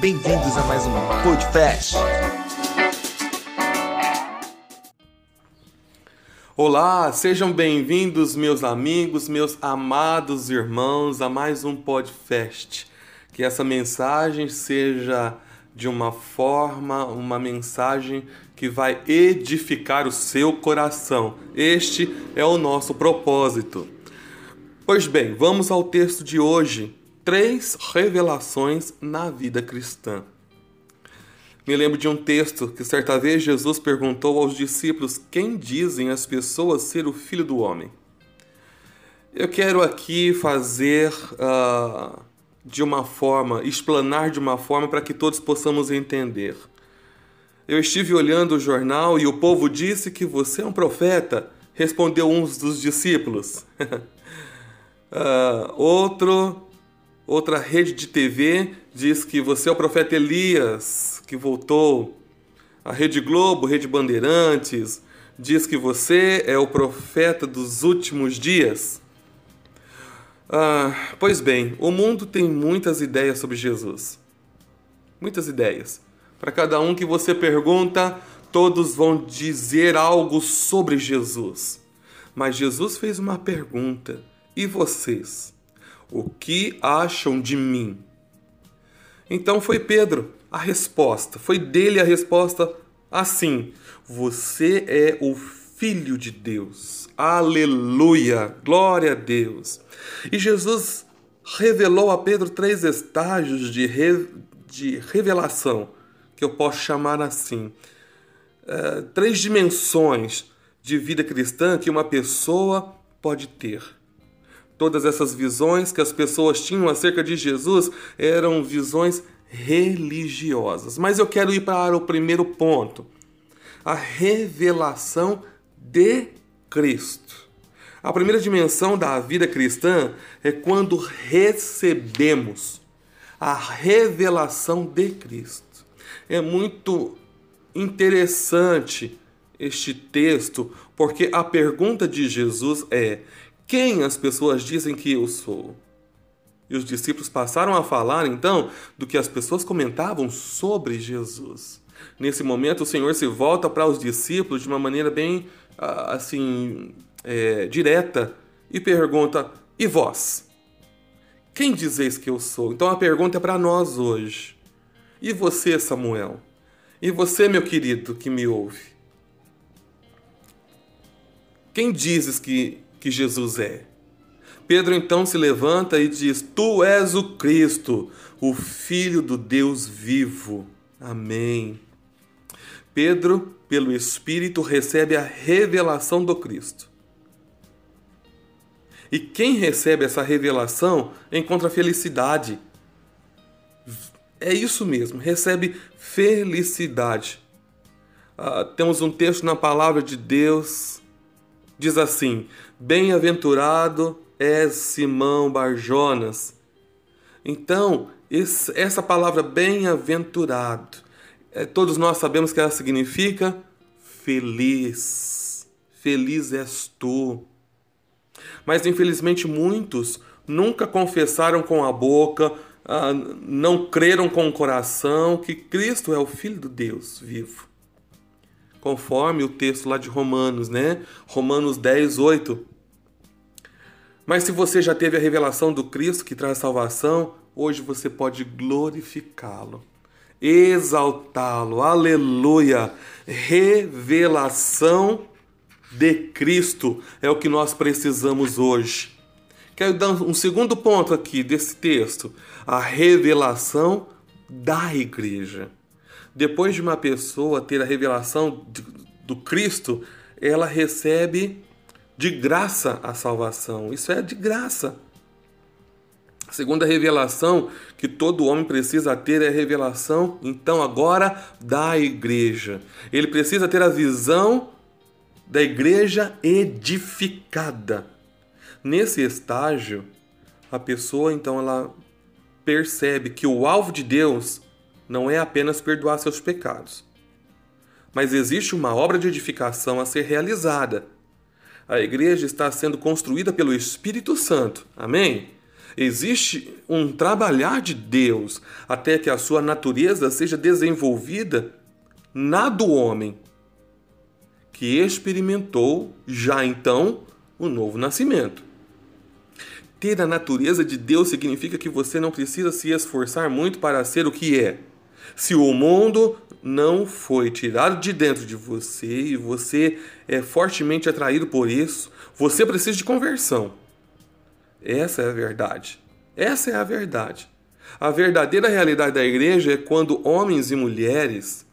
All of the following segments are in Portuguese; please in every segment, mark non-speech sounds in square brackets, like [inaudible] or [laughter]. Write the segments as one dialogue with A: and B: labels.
A: Bem-vindos a mais um Podfest.
B: Olá, sejam bem-vindos, meus amigos, meus amados irmãos, a mais um Podfest. Que essa mensagem seja de uma forma, uma mensagem que vai edificar o seu coração. Este é o nosso propósito. Pois bem, vamos ao texto de hoje. Três revelações na vida cristã. Me lembro de um texto que certa vez Jesus perguntou aos discípulos: Quem dizem as pessoas ser o filho do homem? Eu quero aqui fazer uh, de uma forma, explanar de uma forma para que todos possamos entender. Eu estive olhando o jornal e o povo disse que você é um profeta, respondeu um dos discípulos. uh, [laughs] outro, outra rede de TV diz que você é o profeta Elias, que voltou. A Rede Globo, Rede Bandeirantes, diz que você é o profeta dos últimos dias. Ah, pois bem, o mundo tem muitas ideias sobre Jesus. Muitas ideias. Para cada um que você pergunta, todos vão dizer algo sobre Jesus. Mas Jesus fez uma pergunta: e vocês? O que acham de mim? Então foi Pedro a resposta, foi dele a resposta assim: Você é o Filho de Deus. Aleluia! Glória a Deus! E Jesus revelou a Pedro três estágios de, re, de revelação, que eu posso chamar assim. É, três dimensões de vida cristã que uma pessoa pode ter. Todas essas visões que as pessoas tinham acerca de Jesus eram visões religiosas. Mas eu quero ir para o primeiro ponto: a revelação de Cristo. A primeira dimensão da vida cristã é quando recebemos a revelação de Cristo. É muito interessante este texto, porque a pergunta de Jesus é: quem as pessoas dizem que eu sou? E os discípulos passaram a falar então do que as pessoas comentavam sobre Jesus. Nesse momento, o Senhor se volta para os discípulos de uma maneira bem assim é, direta e pergunta: E vós? Quem dizeis que eu sou? Então a pergunta é para nós hoje. E você, Samuel? E você, meu querido, que me ouve? Quem dizes que, que Jesus é? Pedro então se levanta e diz: Tu és o Cristo, o Filho do Deus vivo. Amém. Pedro, pelo Espírito, recebe a revelação do Cristo. E quem recebe essa revelação encontra felicidade. É isso mesmo, recebe felicidade. Ah, temos um texto na palavra de Deus, diz assim: Bem-aventurado é Simão Barjonas. Então, esse, essa palavra bem-aventurado é, todos nós sabemos que ela significa feliz. Feliz és tu. Mas infelizmente muitos nunca confessaram com a boca, ah, não creram com o coração que Cristo é o Filho de Deus vivo. Conforme o texto lá de Romanos, né? Romanos 10, 8. Mas se você já teve a revelação do Cristo que traz salvação, hoje você pode glorificá-lo exaltá-lo. Aleluia! Revelação de Cristo é o que nós precisamos hoje. Quero dar um segundo ponto aqui desse texto: a revelação da igreja. Depois de uma pessoa ter a revelação do Cristo, ela recebe de graça a salvação. Isso é de graça. A segunda revelação que todo homem precisa ter é a revelação, então, agora da igreja. Ele precisa ter a visão da igreja edificada. Nesse estágio, a pessoa então ela percebe que o alvo de Deus não é apenas perdoar seus pecados, mas existe uma obra de edificação a ser realizada. A igreja está sendo construída pelo Espírito Santo. Amém? Existe um trabalhar de Deus até que a sua natureza seja desenvolvida na do homem, que experimentou já então o novo nascimento. Ter a natureza de Deus significa que você não precisa se esforçar muito para ser o que é. Se o mundo não foi tirado de dentro de você e você é fortemente atraído por isso, você precisa de conversão. Essa é a verdade. Essa é a verdade. A verdadeira realidade da igreja é quando homens e mulheres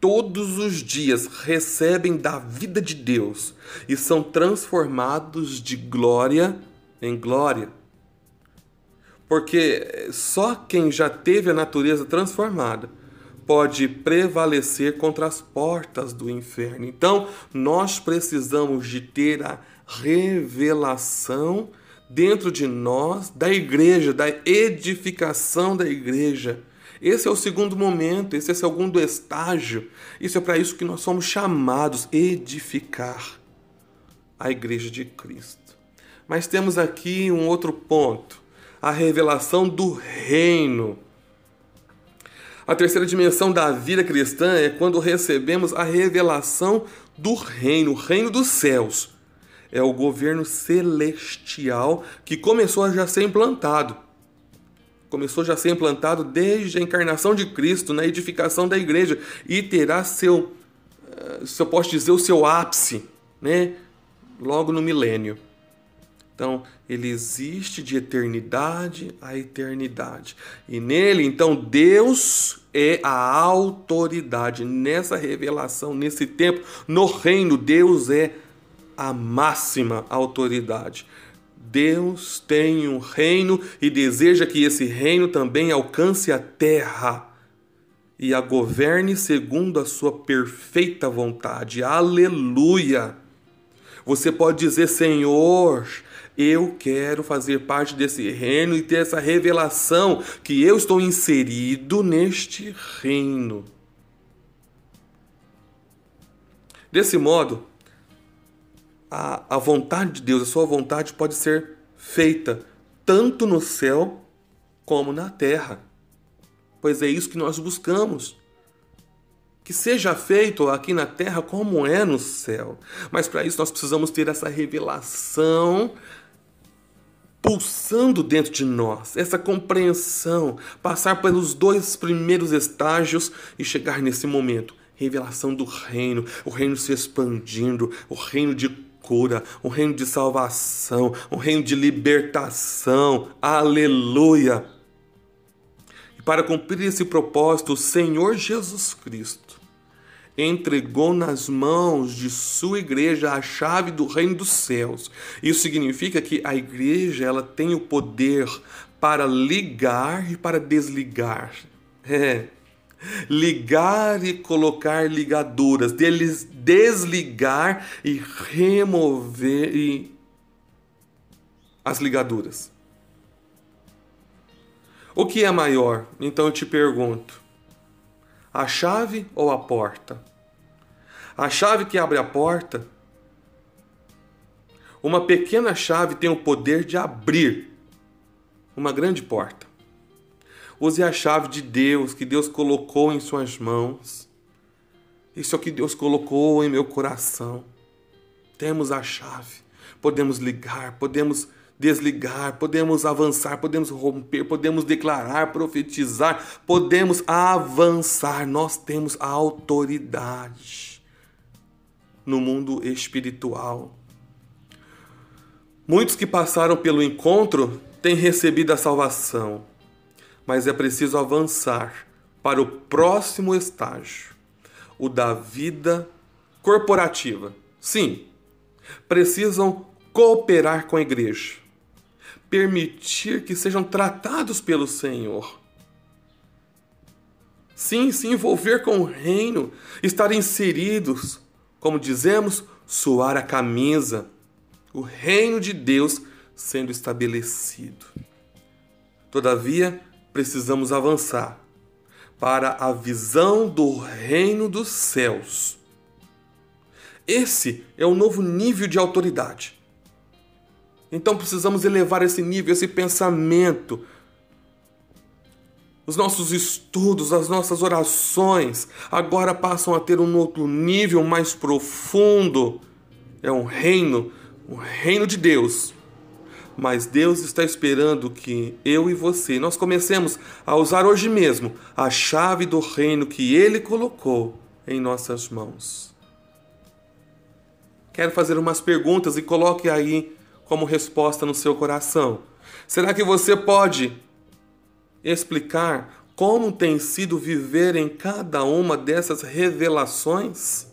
B: todos os dias recebem da vida de Deus e são transformados de glória em glória. Porque só quem já teve a natureza transformada pode prevalecer contra as portas do inferno. Então, nós precisamos de ter a revelação dentro de nós da igreja, da edificação da igreja. Esse é o segundo momento, esse é o segundo estágio. Isso é para isso que nós somos chamados edificar a igreja de Cristo. Mas temos aqui um outro ponto, a revelação do reino. A terceira dimensão da vida cristã é quando recebemos a revelação do reino, o reino dos céus. É o governo celestial que começou a já ser implantado. Começou já a ser implantado desde a encarnação de Cristo na edificação da igreja e terá seu, eh, se eu posso dizer, o seu ápice, né? Logo no milênio. Então, ele existe de eternidade a eternidade. E nele, então, Deus é a autoridade. Nessa revelação, nesse tempo, no reino, Deus é a máxima autoridade. Deus tem um reino e deseja que esse reino também alcance a terra e a governe segundo a sua perfeita vontade. Aleluia! Você pode dizer, Senhor, eu quero fazer parte desse reino e ter essa revelação que eu estou inserido neste reino. Desse modo, a, a vontade de Deus, a sua vontade pode ser feita tanto no céu como na terra. Pois é isso que nós buscamos que seja feito aqui na terra como é no céu. Mas para isso nós precisamos ter essa revelação pulsando dentro de nós, essa compreensão, passar pelos dois primeiros estágios e chegar nesse momento revelação do reino, o reino se expandindo, o reino de cura, o reino de salvação, o reino de libertação. Aleluia! E para cumprir esse propósito, o Senhor Jesus Cristo entregou nas mãos de sua igreja a chave do reino dos céus. Isso significa que a igreja ela tem o poder para ligar e para desligar. [laughs] É. Ligar e colocar ligaduras, deles desligar e remover e as ligaduras. O que é maior? Então eu te pergunto: a chave ou a porta? A chave que abre a porta, uma pequena chave tem o poder de abrir uma grande porta. Use a chave de Deus que Deus colocou em suas mãos. Isso é o que Deus colocou em meu coração. Temos a chave. Podemos ligar, podemos desligar, podemos avançar, podemos romper, podemos declarar, profetizar, podemos avançar. Nós temos a autoridade no mundo espiritual. Muitos que passaram pelo encontro têm recebido a salvação, mas é preciso avançar para o próximo estágio, o da vida corporativa. Sim, precisam cooperar com a igreja permitir que sejam tratados pelo Senhor. Sim, se envolver com o reino, estar inseridos, como dizemos, suar a camisa, o reino de Deus sendo estabelecido. Todavia, precisamos avançar para a visão do reino dos céus. Esse é o novo nível de autoridade Então precisamos elevar esse nível, esse pensamento. Os nossos estudos, as nossas orações agora passam a ter um outro nível mais profundo. É um reino, um reino de Deus. Mas Deus está esperando que eu e você nós comecemos a usar hoje mesmo a chave do reino que ele colocou em nossas mãos. Quero fazer umas perguntas e coloque aí como resposta no seu coração. Será que você pode explicar como tem sido viver em cada uma dessas revelações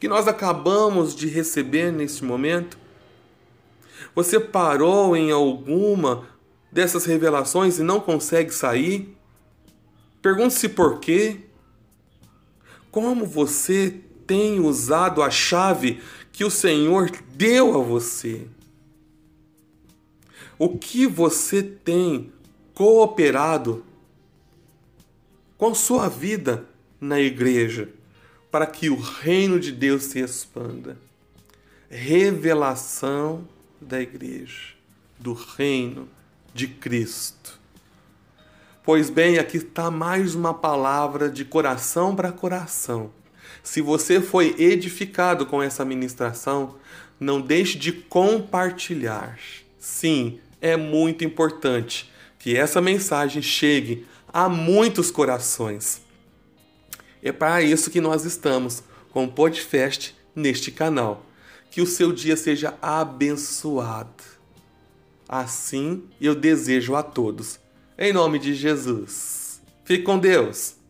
B: que nós acabamos de receber neste momento? Você parou em alguma dessas revelações e não consegue sair? Pergunte-se por quê. Como você tem usado a chave que o Senhor deu a você? O que você tem cooperado com sua vida na igreja para que o reino de Deus se expanda? Revelação da igreja, do reino de Cristo. Pois bem, aqui está mais uma palavra de coração para coração se você foi edificado com essa ministração, não deixe de compartilhar. Sim, é muito importante que essa mensagem chegue a muitos corações. É para isso que nós estamos com o Podfest neste canal. Que o seu dia seja abençoado. Assim eu desejo a todos. Em nome de Jesus. Fique com Deus.